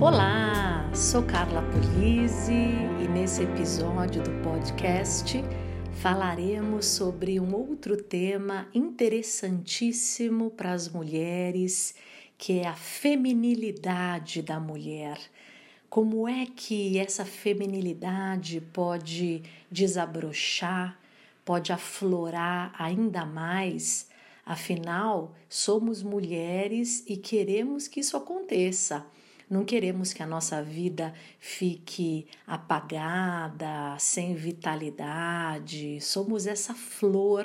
Olá, sou Carla Polizzi e nesse episódio do podcast falaremos sobre um outro tema interessantíssimo para as mulheres, que é a feminilidade da mulher. Como é que essa feminilidade pode desabrochar, pode aflorar ainda mais? Afinal, somos mulheres e queremos que isso aconteça. Não queremos que a nossa vida fique apagada, sem vitalidade. Somos essa flor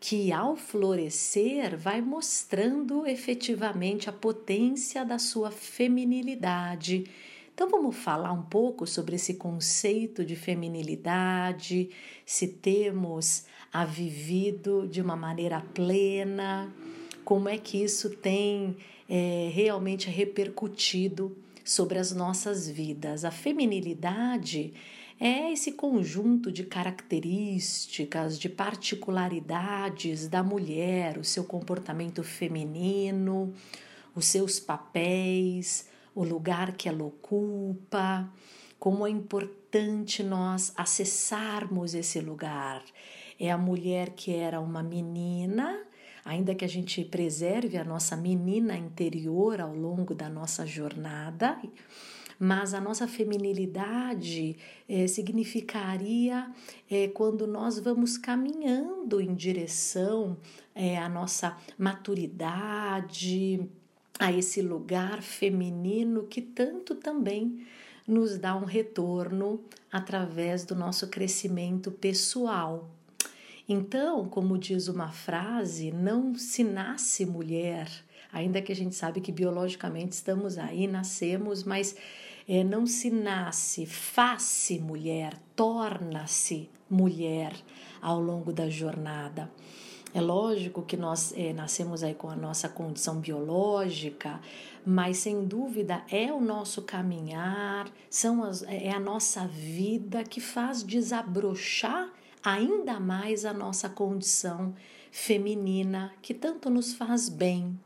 que, ao florescer, vai mostrando efetivamente a potência da sua feminilidade. Então vamos falar um pouco sobre esse conceito de feminilidade, se temos a vivido de uma maneira plena, como é que isso tem é, realmente repercutido sobre as nossas vidas. A feminilidade é esse conjunto de características, de particularidades da mulher, o seu comportamento feminino, os seus papéis, o lugar que ela ocupa, como é importante nós acessarmos esse lugar. É a mulher que era uma menina ainda que a gente preserve a nossa menina interior ao longo da nossa jornada, mas a nossa feminilidade é, significaria é, quando nós vamos caminhando em direção é, à nossa maturidade, a esse lugar feminino que tanto também nos dá um retorno através do nosso crescimento pessoal. Então, como diz uma frase, não se nasce mulher, ainda que a gente sabe que biologicamente estamos aí, nascemos, mas é, não se nasce, faz-se mulher, torna-se mulher ao longo da jornada. É lógico que nós é, nascemos aí com a nossa condição biológica, mas sem dúvida é o nosso caminhar, são as, é a nossa vida que faz desabrochar ainda mais a nossa condição feminina que tanto nos faz bem.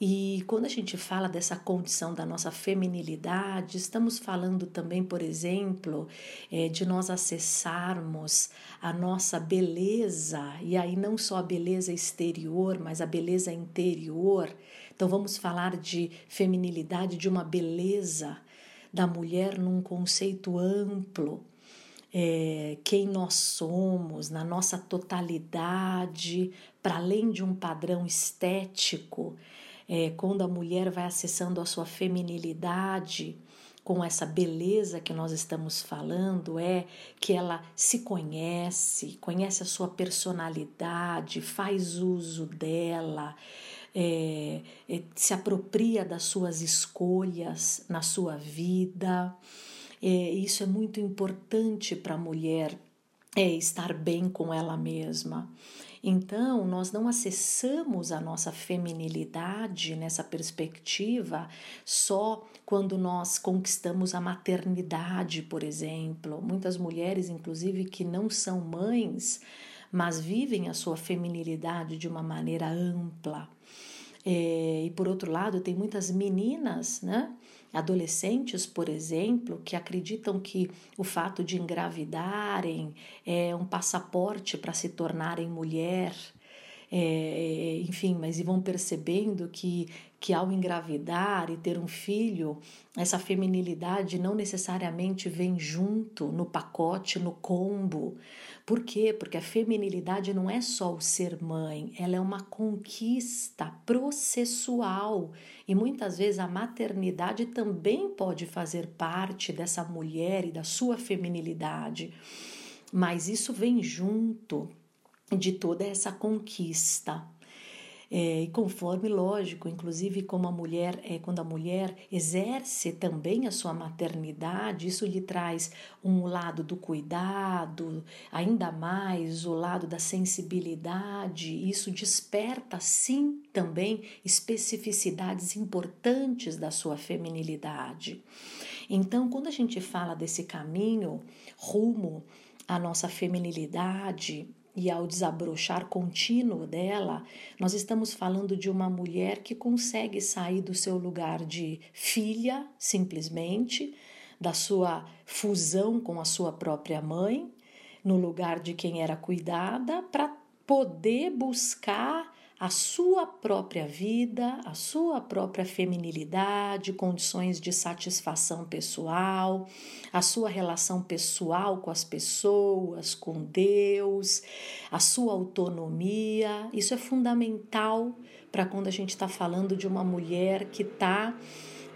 E quando a gente fala dessa condição da nossa feminilidade, estamos falando também, por exemplo, é, de nós acessarmos a nossa beleza, e aí não só a beleza exterior, mas a beleza interior. Então vamos falar de feminilidade, de uma beleza da mulher num conceito amplo é, quem nós somos, na nossa totalidade, para além de um padrão estético, é, quando a mulher vai acessando a sua feminilidade, com essa beleza que nós estamos falando, é que ela se conhece, conhece a sua personalidade, faz uso dela, é, é, se apropria das suas escolhas na sua vida. É, isso é muito importante para a mulher é estar bem com ela mesma. Então, nós não acessamos a nossa feminilidade nessa perspectiva só quando nós conquistamos a maternidade, por exemplo. Muitas mulheres, inclusive, que não são mães, mas vivem a sua feminilidade de uma maneira ampla. É, e por outro lado, tem muitas meninas, né? Adolescentes, por exemplo, que acreditam que o fato de engravidarem é um passaporte para se tornarem mulher. É, enfim, mas e vão percebendo que, que ao engravidar e ter um filho, essa feminilidade não necessariamente vem junto no pacote, no combo. Por quê? Porque a feminilidade não é só o ser mãe, ela é uma conquista processual e muitas vezes a maternidade também pode fazer parte dessa mulher e da sua feminilidade. Mas isso vem junto de toda essa conquista. É, e conforme, lógico, inclusive como a mulher, é, quando a mulher exerce também a sua maternidade, isso lhe traz um lado do cuidado, ainda mais o lado da sensibilidade, isso desperta sim também especificidades importantes da sua feminilidade. Então, quando a gente fala desse caminho rumo à nossa feminilidade, e ao desabrochar contínuo dela, nós estamos falando de uma mulher que consegue sair do seu lugar de filha, simplesmente, da sua fusão com a sua própria mãe, no lugar de quem era cuidada, para poder buscar a sua própria vida, a sua própria feminilidade, condições de satisfação pessoal, a sua relação pessoal com as pessoas, com Deus, a sua autonomia. Isso é fundamental para quando a gente está falando de uma mulher que está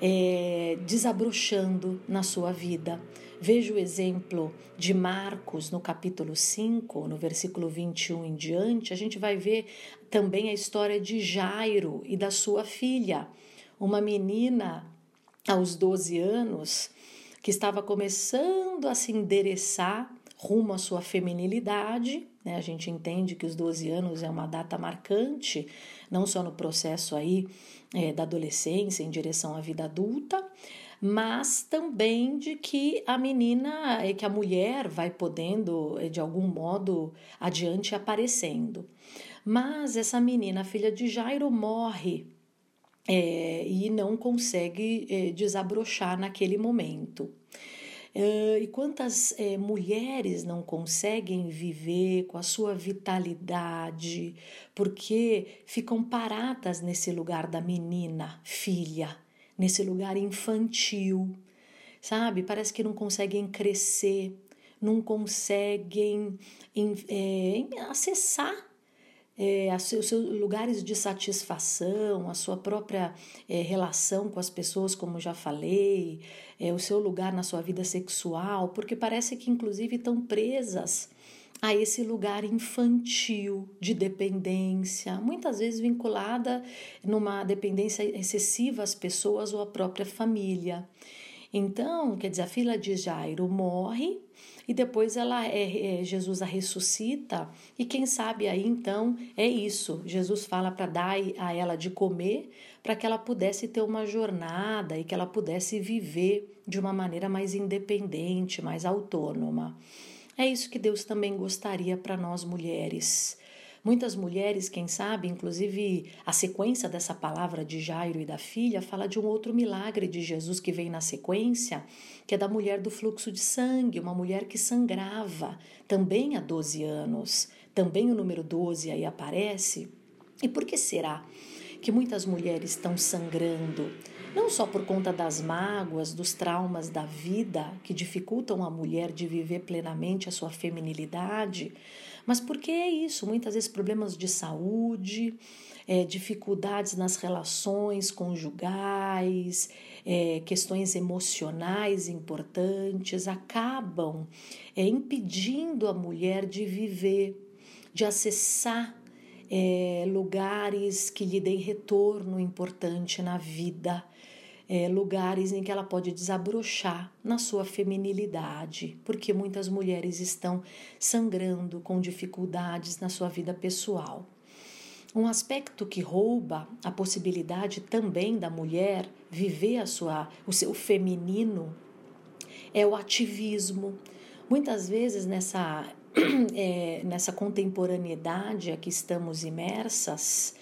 é, desabrochando na sua vida. Veja o exemplo de Marcos no capítulo 5, no versículo 21 em diante, a gente vai ver também a história de Jairo e da sua filha, uma menina aos 12 anos que estava começando a se endereçar rumo à sua feminilidade. Né? A gente entende que os 12 anos é uma data marcante, não só no processo aí é, da adolescência em direção à vida adulta, mas também de que a menina, que a mulher vai podendo, eh, de algum modo, adiante aparecendo. Mas essa menina, filha de Jairo, morre é, e não consegue é, desabrochar naquele momento. e quantas mulheres não conseguem viver com a sua vitalidade porque ficam paradas nesse lugar da menina, filha, nesse lugar infantil, sabe? Parece que não conseguem crescer, não conseguem é, acessar é, os seus lugares de satisfação, a sua própria é, relação com as pessoas, como já falei, é, o seu lugar na sua vida sexual, porque parece que inclusive estão presas a esse lugar infantil de dependência, muitas vezes vinculada numa dependência excessiva às pessoas ou à própria família. Então, quer dizer, a filha de Jairo morre e depois ela é, é, Jesus a ressuscita e quem sabe aí então é isso. Jesus fala para dar a ela de comer para que ela pudesse ter uma jornada e que ela pudesse viver de uma maneira mais independente, mais autônoma. É isso que Deus também gostaria para nós mulheres. Muitas mulheres, quem sabe, inclusive a sequência dessa palavra de Jairo e da filha fala de um outro milagre de Jesus que vem na sequência, que é da mulher do fluxo de sangue, uma mulher que sangrava também há 12 anos. Também o número 12 aí aparece. E por que será que muitas mulheres estão sangrando? Não só por conta das mágoas, dos traumas da vida que dificultam a mulher de viver plenamente a sua feminilidade, mas porque é isso, muitas vezes problemas de saúde, é, dificuldades nas relações conjugais, é, questões emocionais importantes acabam é, impedindo a mulher de viver, de acessar é, lugares que lhe deem retorno importante na vida, é, lugares em que ela pode desabrochar na sua feminilidade, porque muitas mulheres estão sangrando com dificuldades na sua vida pessoal. Um aspecto que rouba a possibilidade também da mulher viver a sua, o seu feminino é o ativismo. Muitas vezes nessa, é, nessa contemporaneidade a que estamos imersas,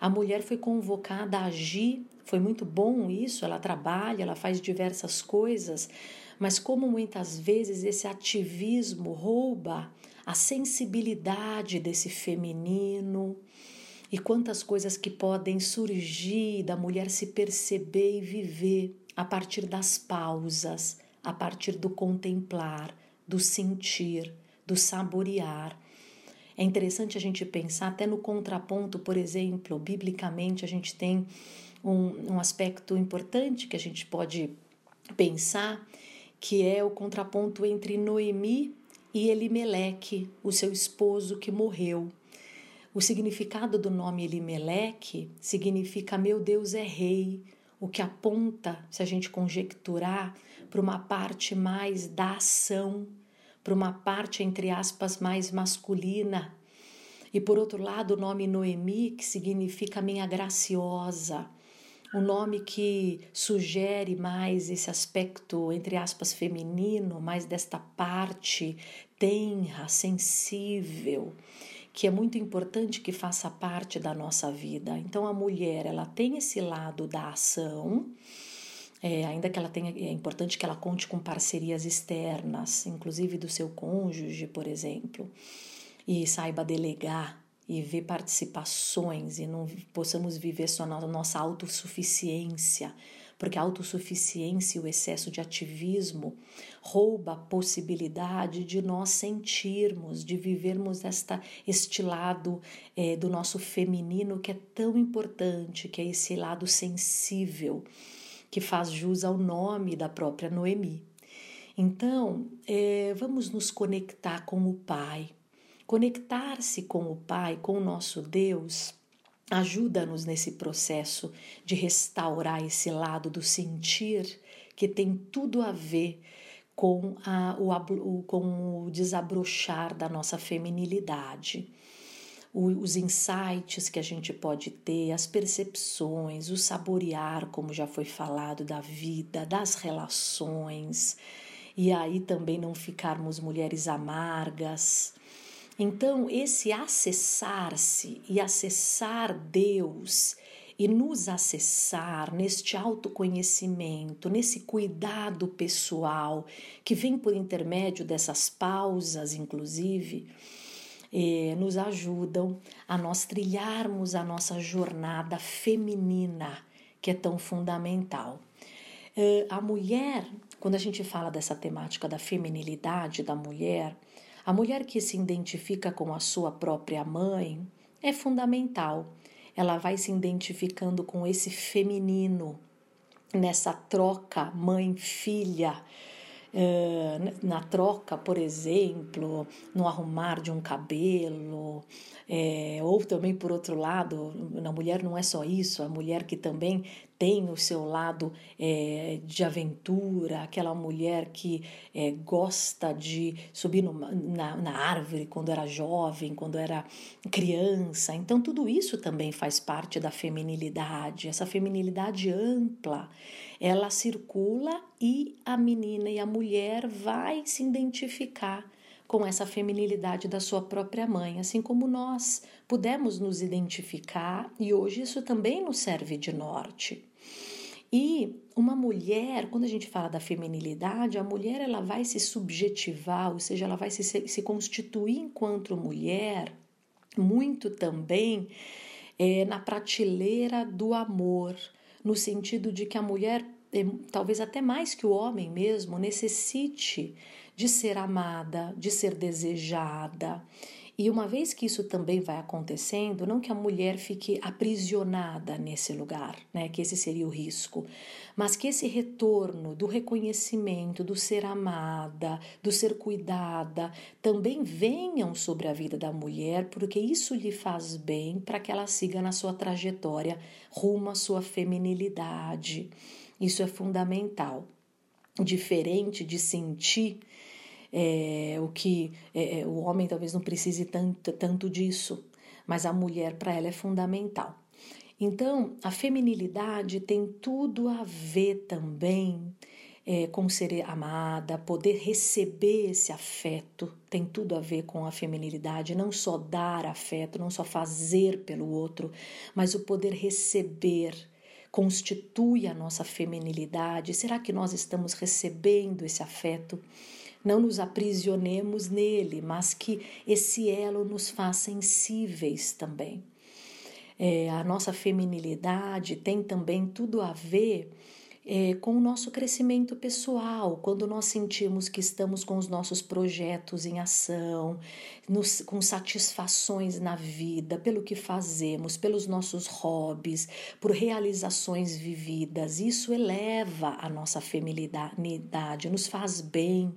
a mulher foi convocada a agir foi muito bom isso, ela trabalha, ela faz diversas coisas, mas como muitas vezes esse ativismo rouba a sensibilidade desse feminino e quantas coisas que podem surgir da mulher se perceber e viver a partir das pausas, a partir do contemplar, do sentir, do saborear. É interessante a gente pensar até no contraponto, por exemplo, biblicamente a gente tem um, um aspecto importante que a gente pode pensar, que é o contraponto entre Noemi e Elimeleque, o seu esposo que morreu. O significado do nome Elimeleque significa meu Deus é rei, o que aponta, se a gente conjecturar, para uma parte mais da ação, para uma parte, entre aspas, mais masculina. E por outro lado, o nome Noemi, que significa minha graciosa, um nome que sugere mais esse aspecto, entre aspas, feminino, mais desta parte tenra, sensível, que é muito importante que faça parte da nossa vida. Então a mulher, ela tem esse lado da ação, é, ainda que ela tenha, é importante que ela conte com parcerias externas, inclusive do seu cônjuge, por exemplo, e saiba delegar e ver participações e não possamos viver só na nossa autossuficiência, porque a autossuficiência e o excesso de ativismo rouba a possibilidade de nós sentirmos, de vivermos esta, este lado é, do nosso feminino que é tão importante, que é esse lado sensível, que faz jus ao nome da própria Noemi. Então, é, vamos nos conectar com o Pai Conectar-se com o Pai, com o nosso Deus, ajuda-nos nesse processo de restaurar esse lado do sentir que tem tudo a ver com, a, o, com o desabrochar da nossa feminilidade. Os insights que a gente pode ter, as percepções, o saborear, como já foi falado, da vida, das relações, e aí também não ficarmos mulheres amargas, então, esse acessar-se e acessar Deus e nos acessar neste autoconhecimento, nesse cuidado pessoal que vem por intermédio dessas pausas, inclusive, eh, nos ajudam a nós trilharmos a nossa jornada feminina, que é tão fundamental. Eh, a mulher, quando a gente fala dessa temática da feminilidade da mulher, a mulher que se identifica com a sua própria mãe é fundamental. Ela vai se identificando com esse feminino nessa troca mãe-filha. Uh, na troca, por exemplo, no arrumar de um cabelo, é, ou também por outro lado, na mulher não é só isso, a mulher que também tem o seu lado é, de aventura, aquela mulher que é, gosta de subir na, na árvore quando era jovem, quando era criança. Então, tudo isso também faz parte da feminilidade, essa feminilidade ampla. Ela circula e a menina e a mulher vai se identificar com essa feminilidade da sua própria mãe, assim como nós pudemos nos identificar e hoje isso também nos serve de norte. E uma mulher, quando a gente fala da feminilidade, a mulher ela vai se subjetivar, ou seja, ela vai se, se constituir enquanto mulher muito também é, na prateleira do amor, no sentido de que a mulher, é, talvez até mais que o homem mesmo, necessite de ser amada, de ser desejada. E uma vez que isso também vai acontecendo, não que a mulher fique aprisionada nesse lugar, né, que esse seria o risco, mas que esse retorno do reconhecimento, do ser amada, do ser cuidada, também venham sobre a vida da mulher, porque isso lhe faz bem para que ela siga na sua trajetória rumo à sua feminilidade. Isso é fundamental. Diferente de sentir é, o que é, é, o homem talvez não precise tanto, tanto disso, mas a mulher para ela é fundamental. Então, a feminilidade tem tudo a ver também é, com ser amada, poder receber esse afeto, tem tudo a ver com a feminilidade, não só dar afeto, não só fazer pelo outro, mas o poder receber constitui a nossa feminilidade. Será que nós estamos recebendo esse afeto? Não nos aprisionemos nele, mas que esse elo nos faça sensíveis também. É, a nossa feminilidade tem também tudo a ver é, com o nosso crescimento pessoal, quando nós sentimos que estamos com os nossos projetos em ação, nos, com satisfações na vida, pelo que fazemos, pelos nossos hobbies, por realizações vividas, isso eleva a nossa feminilidade, nos faz bem.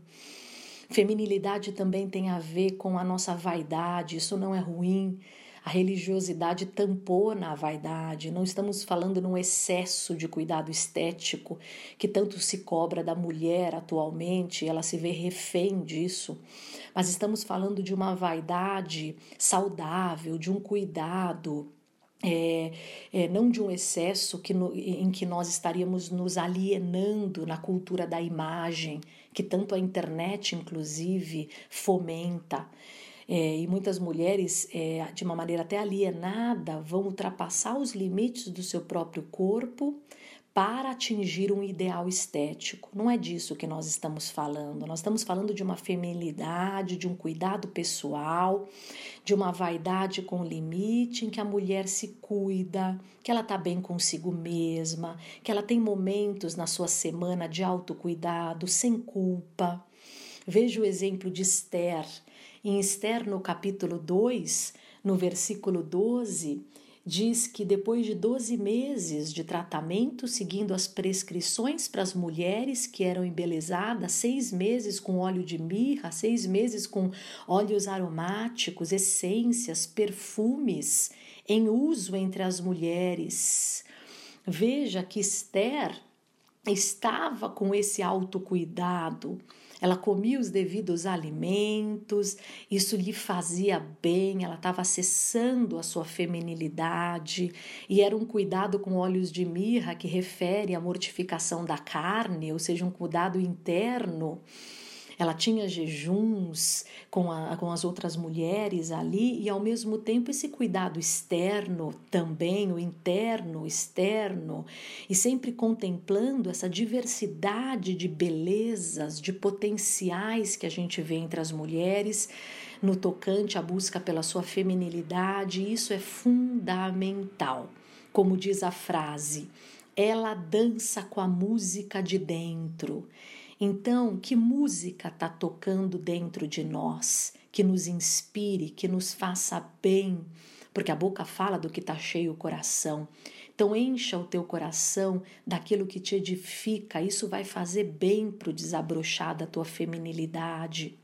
Feminilidade também tem a ver com a nossa vaidade, isso não é ruim. A religiosidade tampona a vaidade. Não estamos falando num excesso de cuidado estético que tanto se cobra da mulher atualmente, ela se vê refém disso. Mas estamos falando de uma vaidade saudável, de um cuidado é, é, não de um excesso que no, em que nós estaríamos nos alienando na cultura da imagem, que tanto a internet, inclusive, fomenta. É, e muitas mulheres, é, de uma maneira até alienada, vão ultrapassar os limites do seu próprio corpo para atingir um ideal estético. Não é disso que nós estamos falando. Nós estamos falando de uma feminilidade, de um cuidado pessoal, de uma vaidade com limite em que a mulher se cuida, que ela está bem consigo mesma, que ela tem momentos na sua semana de autocuidado, sem culpa. Veja o exemplo de Esther. Em Esther, no capítulo 2, no versículo 12, diz que depois de 12 meses de tratamento, seguindo as prescrições para as mulheres que eram embelezadas, seis meses com óleo de mirra, seis meses com óleos aromáticos, essências, perfumes em uso entre as mulheres. Veja que Esther estava com esse autocuidado, ela comia os devidos alimentos, isso lhe fazia bem, ela estava acessando a sua feminilidade. E era um cuidado com óleos de mirra que refere à mortificação da carne, ou seja, um cuidado interno ela tinha jejuns com, a, com as outras mulheres ali e, ao mesmo tempo, esse cuidado externo também, o interno, externo, e sempre contemplando essa diversidade de belezas, de potenciais que a gente vê entre as mulheres no tocante à busca pela sua feminilidade. Isso é fundamental. Como diz a frase, ela dança com a música de dentro. Então, que música está tocando dentro de nós, que nos inspire, que nos faça bem, porque a boca fala do que está cheio o coração. Então, encha o teu coração daquilo que te edifica, isso vai fazer bem para o desabrochar da tua feminilidade.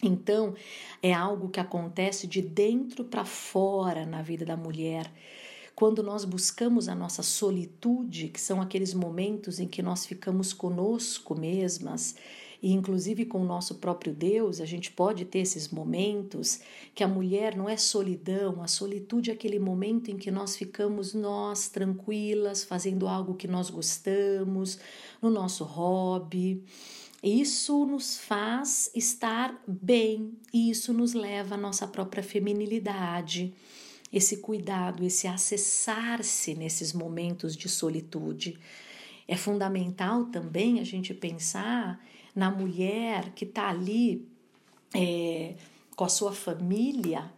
Então, é algo que acontece de dentro para fora na vida da mulher quando nós buscamos a nossa solitude, que são aqueles momentos em que nós ficamos conosco mesmas, e inclusive com o nosso próprio Deus, a gente pode ter esses momentos que a mulher não é solidão, a solitude é aquele momento em que nós ficamos nós tranquilas, fazendo algo que nós gostamos, no nosso hobby. Isso nos faz estar bem e isso nos leva à nossa própria feminilidade esse cuidado, esse acessar-se nesses momentos de solitude. É fundamental também a gente pensar na mulher que está ali é, com a sua família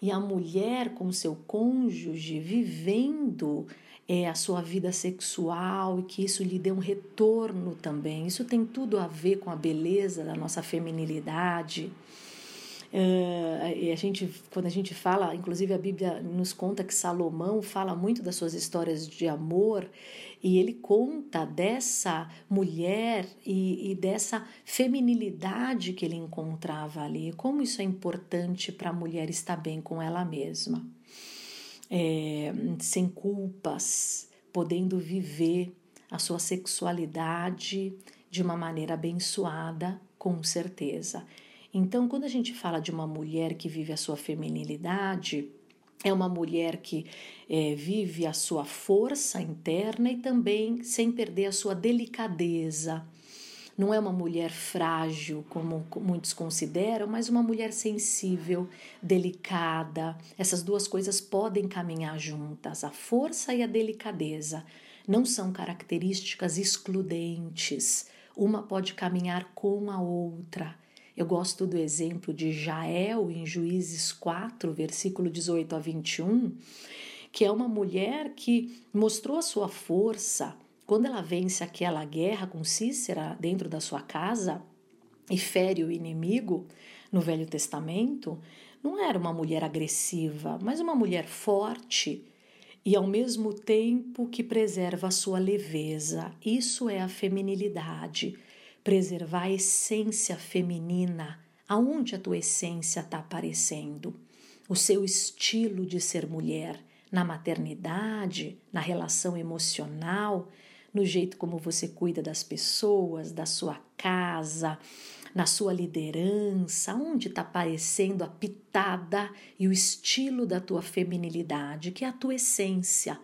e a mulher com o seu cônjuge vivendo é, a sua vida sexual e que isso lhe dê um retorno também. Isso tem tudo a ver com a beleza da nossa feminilidade. Uh, e a gente, quando a gente fala, inclusive a Bíblia nos conta que Salomão fala muito das suas histórias de amor e ele conta dessa mulher e, e dessa feminilidade que ele encontrava ali, como isso é importante para a mulher estar bem com ela mesma, é, sem culpas, podendo viver a sua sexualidade de uma maneira abençoada, com certeza. Então, quando a gente fala de uma mulher que vive a sua feminilidade, é uma mulher que é, vive a sua força interna e também sem perder a sua delicadeza. Não é uma mulher frágil, como muitos consideram, mas uma mulher sensível, delicada. Essas duas coisas podem caminhar juntas. A força e a delicadeza não são características excludentes. Uma pode caminhar com a outra. Eu gosto do exemplo de Jael em Juízes 4, versículo 18 a 21, que é uma mulher que mostrou a sua força quando ela vence aquela guerra com Cícera dentro da sua casa e fere o inimigo no Velho Testamento. Não era uma mulher agressiva, mas uma mulher forte e ao mesmo tempo que preserva a sua leveza. Isso é a feminilidade preservar a essência feminina, aonde a tua essência está aparecendo, o seu estilo de ser mulher, na maternidade, na relação emocional, no jeito como você cuida das pessoas, da sua casa, na sua liderança, onde está aparecendo a pitada e o estilo da tua feminilidade, que é a tua essência.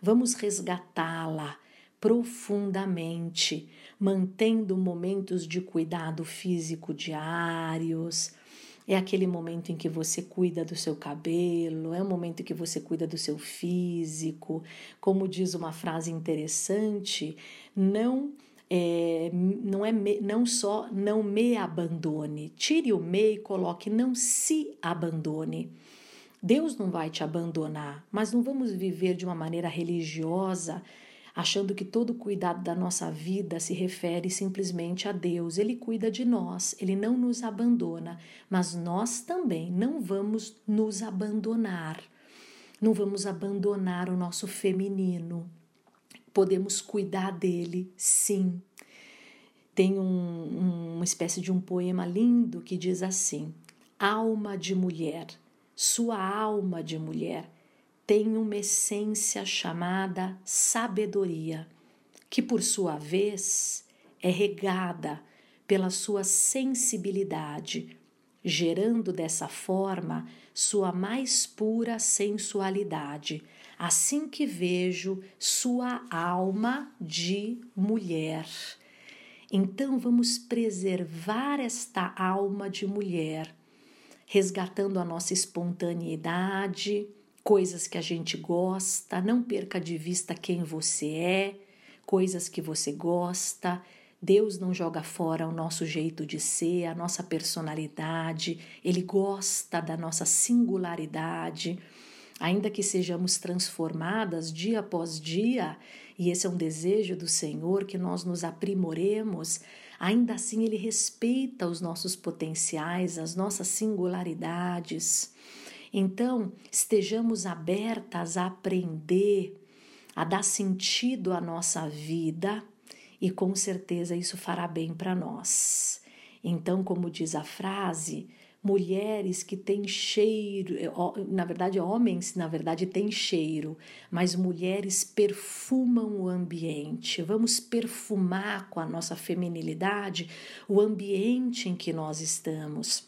Vamos resgatá-la profundamente, mantendo momentos de cuidado físico diários. É aquele momento em que você cuida do seu cabelo, é o momento em que você cuida do seu físico. Como diz uma frase interessante, não é, não é me, não só não me abandone, tire o me e coloque não se abandone. Deus não vai te abandonar, mas não vamos viver de uma maneira religiosa, achando que todo cuidado da nossa vida se refere simplesmente a Deus. Ele cuida de nós, ele não nos abandona, mas nós também não vamos nos abandonar. Não vamos abandonar o nosso feminino, podemos cuidar dele, sim. Tem um, uma espécie de um poema lindo que diz assim: Alma de mulher, sua alma de mulher tem uma essência chamada sabedoria, que por sua vez é regada pela sua sensibilidade, gerando dessa forma sua mais pura sensualidade assim que vejo sua alma de mulher. Então vamos preservar esta alma de mulher, resgatando a nossa espontaneidade, coisas que a gente gosta, não perca de vista quem você é, coisas que você gosta. Deus não joga fora o nosso jeito de ser, a nossa personalidade, Ele gosta da nossa singularidade ainda que sejamos transformadas dia após dia, e esse é um desejo do Senhor que nós nos aprimoremos, ainda assim Ele respeita os nossos potenciais, as nossas singularidades. Então, estejamos abertas a aprender, a dar sentido à nossa vida e com certeza isso fará bem para nós. Então, como diz a frase, mulheres que têm cheiro, é, na verdade, homens, na verdade, têm cheiro, mas mulheres perfumam o ambiente. Vamos perfumar com a nossa feminilidade o ambiente em que nós estamos,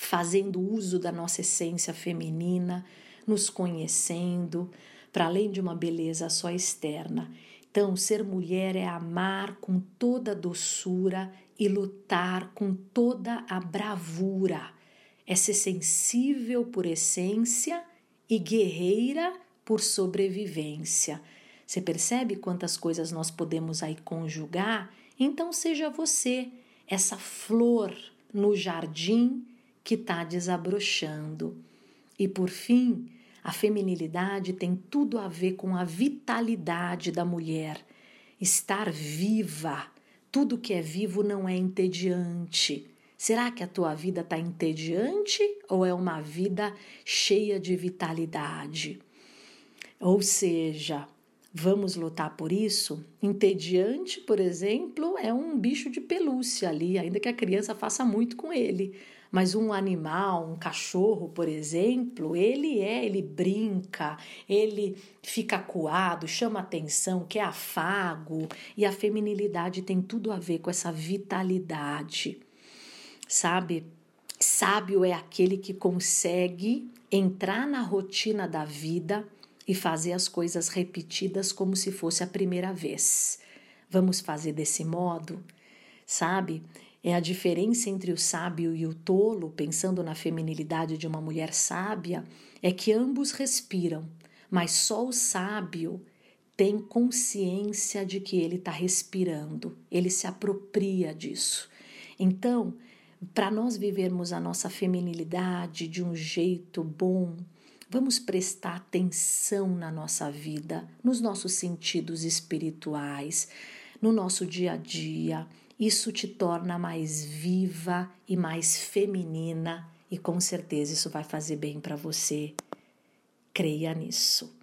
fazendo uso da nossa essência feminina, nos conhecendo, para além de uma beleza só externa. Então, ser mulher é amar com toda a doçura e lutar com toda a bravura. É ser sensível por essência e guerreira por sobrevivência. Você percebe quantas coisas nós podemos aí conjugar? Então seja você essa flor no jardim que está desabrochando. E por fim, a feminilidade tem tudo a ver com a vitalidade da mulher, estar viva, tudo que é vivo não é entediante. Será que a tua vida está entediante ou é uma vida cheia de vitalidade? Ou seja, vamos lutar por isso? Entediante, por exemplo, é um bicho de pelúcia ali, ainda que a criança faça muito com ele. Mas um animal, um cachorro, por exemplo, ele é, ele brinca, ele fica acuado, chama atenção, quer afago, e a feminilidade tem tudo a ver com essa vitalidade. Sabe? Sábio é aquele que consegue entrar na rotina da vida e fazer as coisas repetidas como se fosse a primeira vez. Vamos fazer desse modo? Sabe? É a diferença entre o sábio e o tolo, pensando na feminilidade de uma mulher sábia, é que ambos respiram, mas só o sábio tem consciência de que ele está respirando, ele se apropria disso. Então, para nós vivermos a nossa feminilidade de um jeito bom, vamos prestar atenção na nossa vida, nos nossos sentidos espirituais, no nosso dia a dia isso te torna mais viva e mais feminina e com certeza isso vai fazer bem para você. Creia nisso.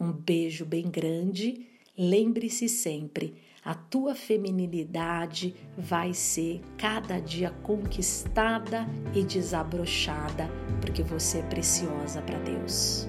Um beijo bem grande. Lembre-se sempre, a tua feminilidade vai ser cada dia conquistada e desabrochada, porque você é preciosa para Deus.